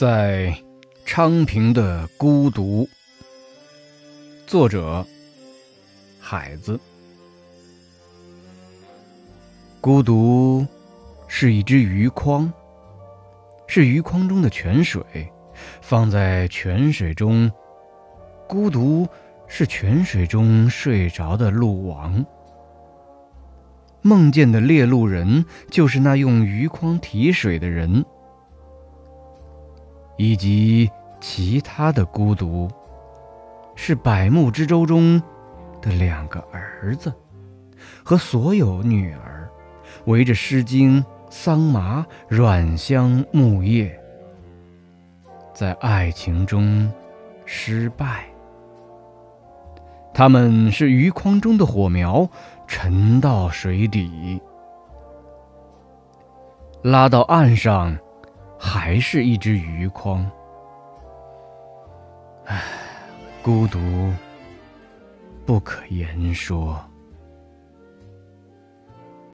在昌平的孤独，作者海子。孤独是一只鱼筐，是鱼筐中的泉水，放在泉水中。孤独是泉水中睡着的鹿王，梦见的猎鹿人就是那用鱼筐提水的人。以及其他的孤独，是百慕之舟中的两个儿子和所有女儿，围着《诗经》桑麻软香木叶，在爱情中失败。他们是鱼筐中的火苗，沉到水底，拉到岸上。还是一只鱼筐，唉，孤独不可言说。